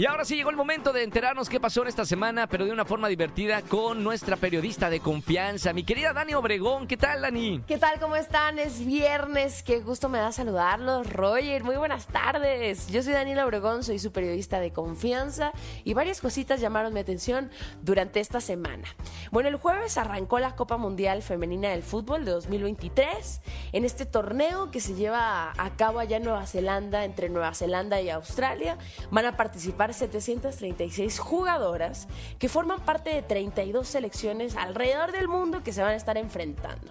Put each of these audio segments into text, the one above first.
Y ahora sí llegó el momento de enterarnos qué pasó en esta semana, pero de una forma divertida con nuestra periodista de confianza, mi querida Dani Obregón. ¿Qué tal, Dani? ¿Qué tal? ¿Cómo están? Es viernes. Qué gusto me da saludarlos, Roger. Muy buenas tardes. Yo soy Daniela Obregón, soy su periodista de confianza y varias cositas llamaron mi atención durante esta semana. Bueno, el jueves arrancó la Copa Mundial Femenina del Fútbol de 2023 en este torneo que se lleva a cabo allá en Nueva Zelanda, entre Nueva Zelanda y Australia. Van a participar 736 jugadoras que forman parte de 32 selecciones alrededor del mundo que se van a estar enfrentando.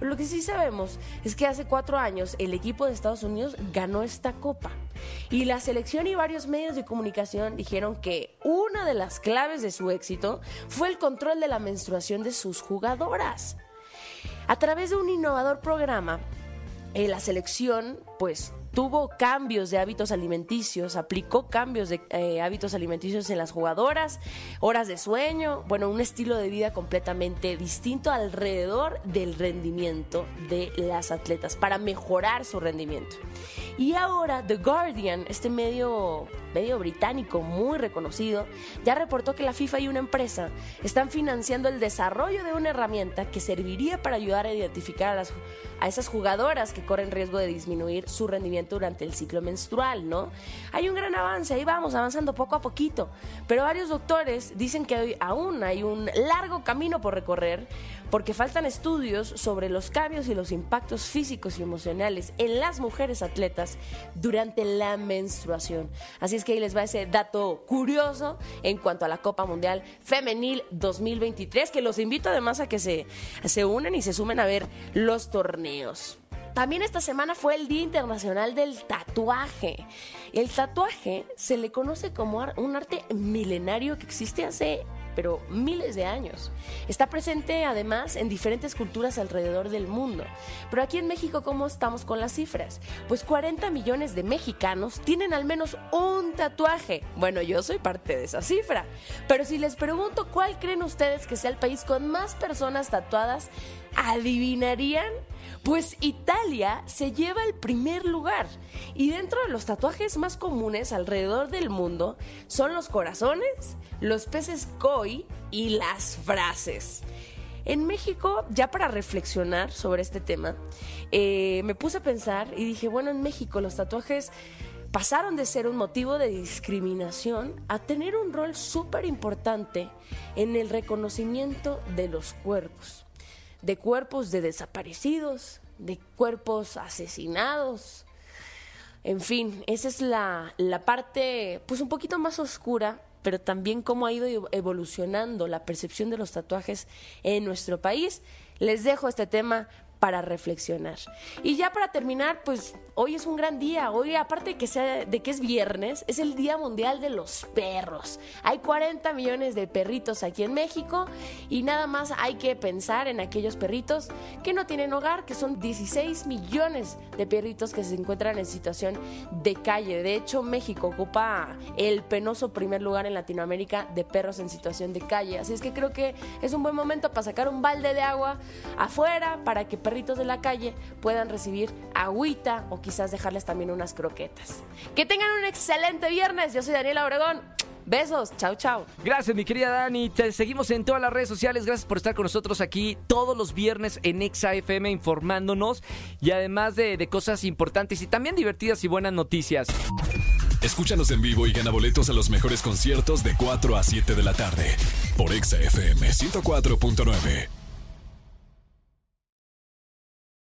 Lo que sí sabemos es que hace cuatro años el equipo de Estados Unidos ganó esta copa. Y la selección y varios medios de comunicación dijeron que una de las claves de su éxito fue el control de la menstruación de sus jugadoras. A través de un innovador programa, eh, la selección pues tuvo cambios de hábitos alimenticios, aplicó cambios de eh, hábitos alimenticios en las jugadoras, horas de sueño, bueno, un estilo de vida completamente distinto alrededor del rendimiento de las atletas para mejorar su rendimiento. Y ahora The Guardian, este medio, medio británico muy reconocido, ya reportó que la FIFA y una empresa están financiando el desarrollo de una herramienta que serviría para ayudar a identificar a, las, a esas jugadoras que corren riesgo de disminuir su rendimiento durante el ciclo menstrual, ¿no? Hay un gran avance, ahí vamos, avanzando poco a poquito, pero varios doctores dicen que hoy aún hay un largo camino por recorrer porque faltan estudios sobre los cambios y los impactos físicos y emocionales en las mujeres atletas durante la menstruación. Así es que ahí les va ese dato curioso en cuanto a la Copa Mundial Femenil 2023, que los invito además a que se, se unan y se sumen a ver los torneos. También esta semana fue el Día Internacional del Tatuaje. El tatuaje se le conoce como un arte milenario que existe hace pero miles de años. Está presente además en diferentes culturas alrededor del mundo. Pero aquí en México, ¿cómo estamos con las cifras? Pues 40 millones de mexicanos tienen al menos un tatuaje. Bueno, yo soy parte de esa cifra. Pero si les pregunto cuál creen ustedes que sea el país con más personas tatuadas, ¿adivinarían? Pues Italia se lleva el primer lugar. Y dentro de los tatuajes más comunes alrededor del mundo son los corazones, los peces koi y las frases. En México, ya para reflexionar sobre este tema, eh, me puse a pensar y dije, bueno, en México los tatuajes pasaron de ser un motivo de discriminación a tener un rol súper importante en el reconocimiento de los cuerpos de cuerpos de desaparecidos, de cuerpos asesinados. En fin, esa es la, la parte pues un poquito más oscura, pero también cómo ha ido evolucionando la percepción de los tatuajes en nuestro país. Les dejo este tema para reflexionar. Y ya para terminar, pues hoy es un gran día. Hoy, aparte de que, sea, de que es viernes, es el Día Mundial de los Perros. Hay 40 millones de perritos aquí en México y nada más hay que pensar en aquellos perritos que no tienen hogar, que son 16 millones de perritos que se encuentran en situación de calle. De hecho, México ocupa el penoso primer lugar en Latinoamérica de perros en situación de calle. Así es que creo que es un buen momento para sacar un balde de agua afuera para que perritos de la calle puedan recibir agüita o quizás dejarles también unas croquetas. Que tengan un excelente viernes. Yo soy Daniela Obregón. Besos, chao, chao. Gracias, mi querida Dani. Te seguimos en todas las redes sociales. Gracias por estar con nosotros aquí todos los viernes en Exa FM informándonos y además de, de cosas importantes y también divertidas y buenas noticias. Escúchanos en vivo y gana boletos a los mejores conciertos de 4 a 7 de la tarde por Exa FM 104.9.